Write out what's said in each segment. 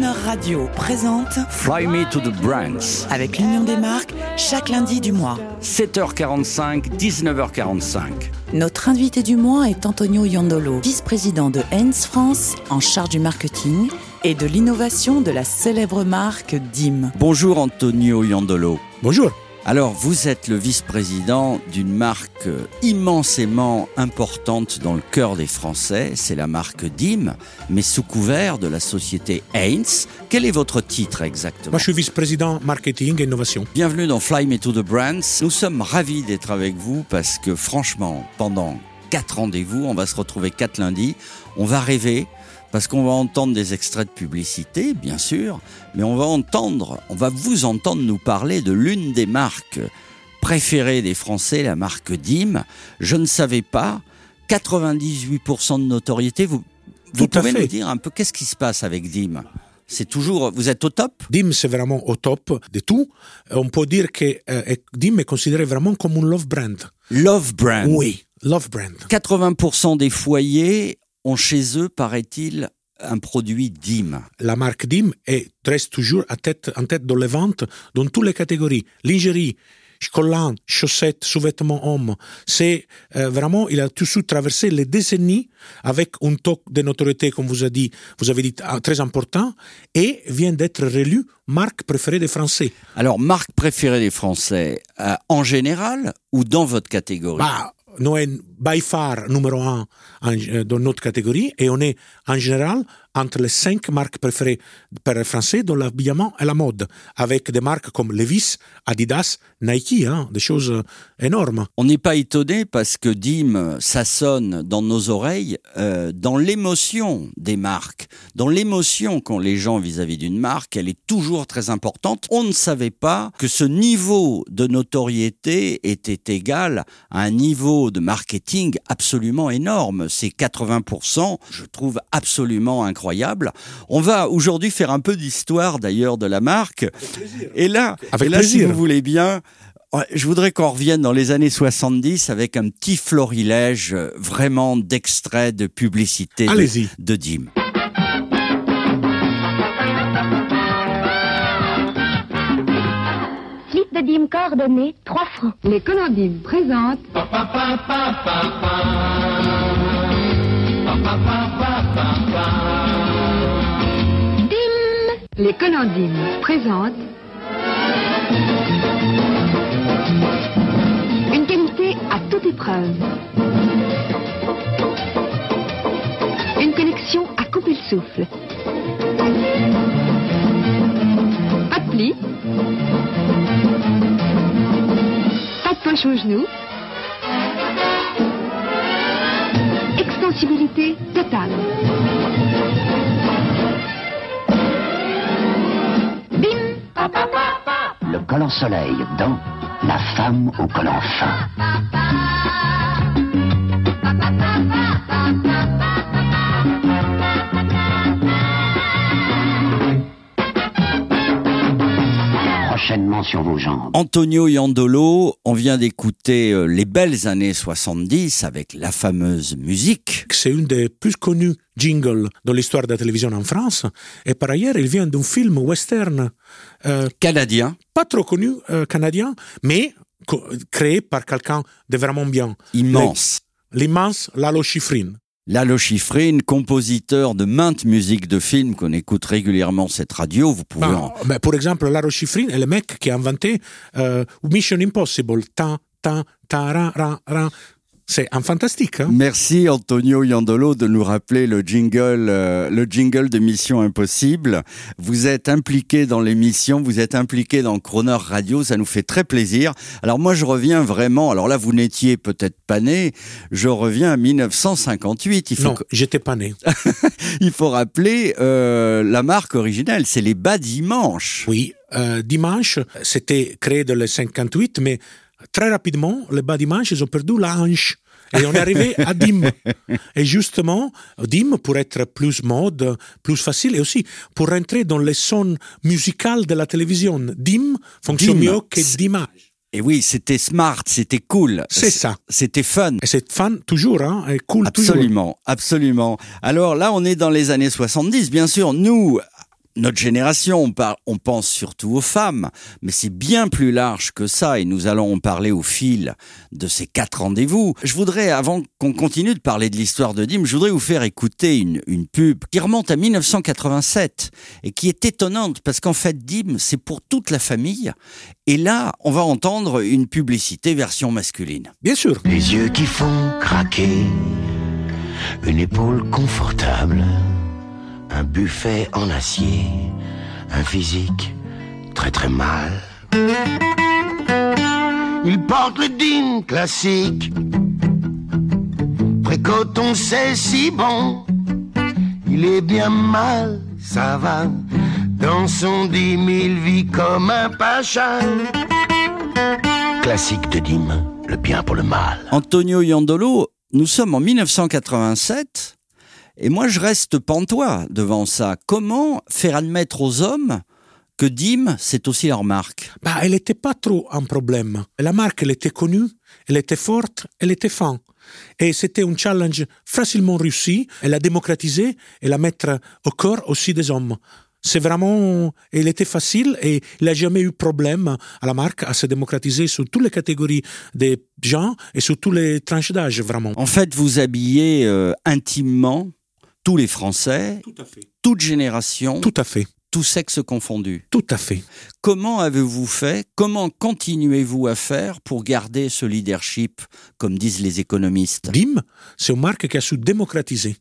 Croner Radio présente Fly Me to the Brands. avec l'Union des marques chaque lundi du mois. 7h45, 19h45. Notre invité du mois est Antonio Yandolo, vice-président de Heinz France, en charge du marketing et de l'innovation de la célèbre marque DIM. Bonjour Antonio Yandolo. Bonjour. Alors, vous êtes le vice-président d'une marque immensément importante dans le cœur des Français, c'est la marque DIM, mais sous couvert de la société Heinz. Quel est votre titre exactement? Moi, je suis vice-président marketing et innovation. Bienvenue dans Fly Me to the Brands. Nous sommes ravis d'être avec vous parce que franchement, pendant quatre rendez-vous, on va se retrouver quatre lundis, on va rêver parce qu'on va entendre des extraits de publicité, bien sûr, mais on va entendre, on va vous entendre nous parler de l'une des marques préférées des Français, la marque DIM. Je ne savais pas, 98% de notoriété. Vous, vous Tout à pouvez nous dire un peu qu'est-ce qui se passe avec DIM C'est toujours, vous êtes au top? DIM, c'est vraiment au top de tout. On peut dire que euh, DIM est considéré vraiment comme un love brand. Love Brand. Oui, love brand. 80% des foyers ont chez eux, paraît-il, un produit DIM. La marque DIM est, reste toujours à tête, en tête dans les ventes dans toutes les catégories. Lingerie, collants, chaussettes, sous-vêtements hommes. C'est euh, vraiment, il a toujours traversé les décennies avec un taux de notoriété, comme vous avez dit, vous avez dit ah, très important, et vient d'être réélu marque préférée des Français. Alors, marque préférée des Français, euh, en général ou dans votre catégorie? Bah, sommes by far numéro un euh, dans notre catégorie et on est en général entre les cinq marques préférées par les Français dans l'habillement et la mode, avec des marques comme Levi's, Adidas, Nike, hein, des choses euh, énormes. On n'est pas étonné parce que DIM, ça sonne dans nos oreilles, euh, dans l'émotion des marques, dans l'émotion qu'ont les gens vis-à-vis d'une marque, elle est toujours très importante. On ne savait pas que ce niveau de notoriété était égal à un niveau de marketing absolument énorme. C'est 80%, je trouve absolument incroyable. On va aujourd'hui faire un peu d'histoire d'ailleurs de la marque. Et là, Avec et là si vous voulez bien, Je voudrais qu'on revienne dans les années 70 avec un petit florilège euh, vraiment d'extraits de publicité de, de Dim. Slip de dîme coordonné, 3 francs. Les Colondimes présentent Dim Les Colondimes présentent Une qualité à toute épreuve. Une connexion à couper le souffle. Poche aux genoux. Extensibilité totale. Bim Le collant soleil dans La femme au collant fin. Prochainement sur vos jambes. Antonio Iandolo, on vient d'écouter euh, les belles années 70 avec la fameuse musique. C'est une des plus connues jingles dans l'histoire de la télévision en France. Et par ailleurs, il vient d'un film western euh, Canadien, pas trop connu euh, canadien, mais co- créé par quelqu'un de vraiment bien. immense. L'immense Lalo Schifrin. Lalo Schifrin, compositeur de maintes musiques de films qu'on écoute régulièrement cette radio, vous pouvez en... Bah, bah, pour exemple, Lalo Schifrin est le mec qui a inventé euh, Mission Impossible. Tan, tan, tan, ran, ran, ran. C'est un fantastique. Hein? Merci Antonio Iandolo de nous rappeler le jingle, euh, le jingle de Mission Impossible. Vous êtes impliqué dans l'émission, vous êtes impliqué dans Croner Radio, ça nous fait très plaisir. Alors moi je reviens vraiment, alors là vous n'étiez peut-être pas né, je reviens à 1958. Il faut, Non, que- j'étais pas né. il faut rappeler euh, la marque originelle, c'est les bas dimanches. Oui, euh, dimanche, c'était créé dans le 58, mais très rapidement, les bas dimanche, ils ont perdu la hanche. Et on est arrivé à DIM. Et justement, DIM, pour être plus mode, plus facile, et aussi pour rentrer dans les sons musicales de la télévision. DIM fonctionne DIM, mieux que d'image. Et oui, c'était smart, c'était cool. C'est ça. C'était fun. Et c'est fan toujours, hein, et cool toujours. Absolument, absolument. Alors là, on est dans les années 70, bien sûr. Nous, notre génération, on, par- on pense surtout aux femmes, mais c'est bien plus large que ça et nous allons en parler au fil de ces quatre rendez-vous. Je voudrais, avant qu'on continue de parler de l'histoire de Dim, je voudrais vous faire écouter une, une pub qui remonte à 1987 et qui est étonnante parce qu'en fait, Dim, c'est pour toute la famille. Et là, on va entendre une publicité version masculine. Bien sûr. Les yeux qui font craquer, une épaule confortable, buffet en acier, un physique très très mal. Il porte le digne classique, précoton c'est si bon, il est bien mal, ça va, dans son dix mille vies comme un pacha. Classique de Dim, le bien pour le mal. Antonio Iandolo, nous sommes en 1987 et moi je reste pantois devant ça. Comment faire admettre aux hommes que Dim, c'est aussi leur marque? Bah, elle n'était pas trop un problème. La marque, elle était connue, elle était forte, elle était fin. Et c'était un challenge facilement réussi. Elle a démocratisé et la mettre au corps aussi des hommes. C'est vraiment, elle était facile et il n'a jamais eu problème à la marque à se démocratiser sur toutes les catégories des gens et sur toutes les tranches d'âge, vraiment. En fait, vous habillez euh, intimement tous les Français, Tout à fait. toute génération, Tout à fait. tous sexes confondus. Tout à fait. Comment avez-vous fait Comment continuez-vous à faire pour garder ce leadership, comme disent les économistes? Dim, c'est une marque qui a su démocratiser.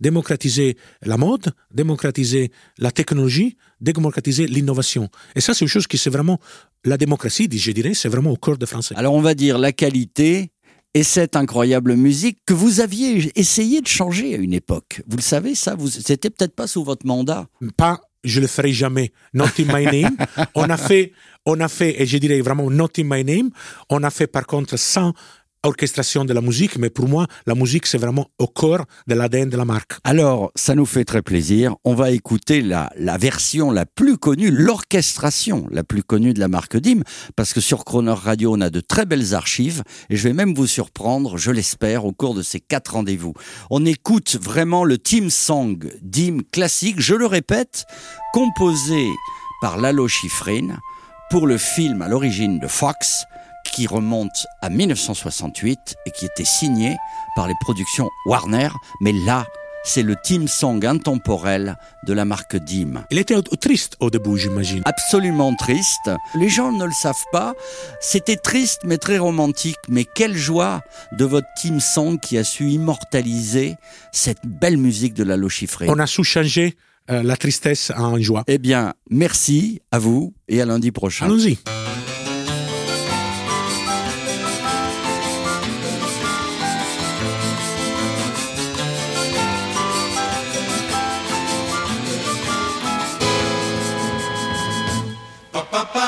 Démocratiser la mode, démocratiser la technologie, démocratiser l'innovation. Et ça, c'est une chose qui, c'est vraiment, la démocratie, je dirais, c'est vraiment au cœur des Français. Alors on va dire la qualité et cette incroyable musique que vous aviez essayé de changer à une époque. Vous le savez, ça, vous, c'était peut-être pas sous votre mandat. Pas, je le ferai jamais, not in my name. on a fait, on a fait, et je dirais vraiment not in my name. On a fait par contre sans orchestration de la musique, mais pour moi, la musique, c'est vraiment au cœur de l'ADN de la marque. Alors, ça nous fait très plaisir. On va écouter la, la version la plus connue, l'orchestration la plus connue de la marque DIM, parce que sur Croner Radio, on a de très belles archives, et je vais même vous surprendre, je l'espère, au cours de ces quatre rendez-vous. On écoute vraiment le team song DIM classique, je le répète, composé par Lalo Schifrin pour le film à l'origine de Fox, qui remonte à 1968 et qui était signé par les productions Warner. Mais là, c'est le team song intemporel de la marque DIM. Il était triste au début, j'imagine. Absolument triste. Les gens ne le savent pas. C'était triste mais très romantique. Mais quelle joie de votre team song qui a su immortaliser cette belle musique de la Chiffré. On a su changer euh, la tristesse en joie. Eh bien, merci à vous et à lundi prochain. Allons-y.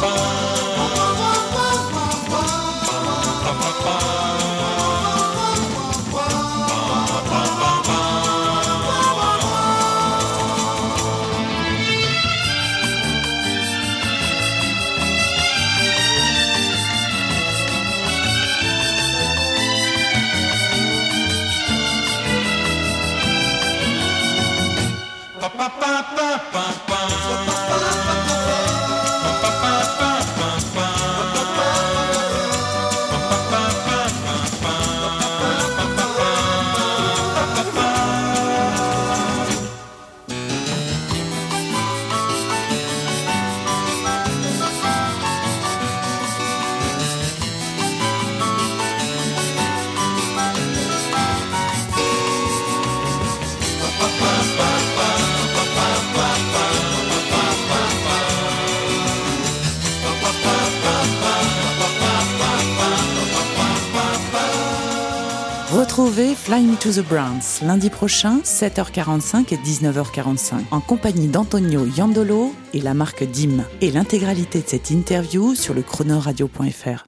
Copacabana. Retrouvez Fly Me to the Browns lundi prochain, 7h45 et 19h45, en compagnie d'Antonio Yandolo et la marque DIM. Et l'intégralité de cette interview sur le chronoradio.fr.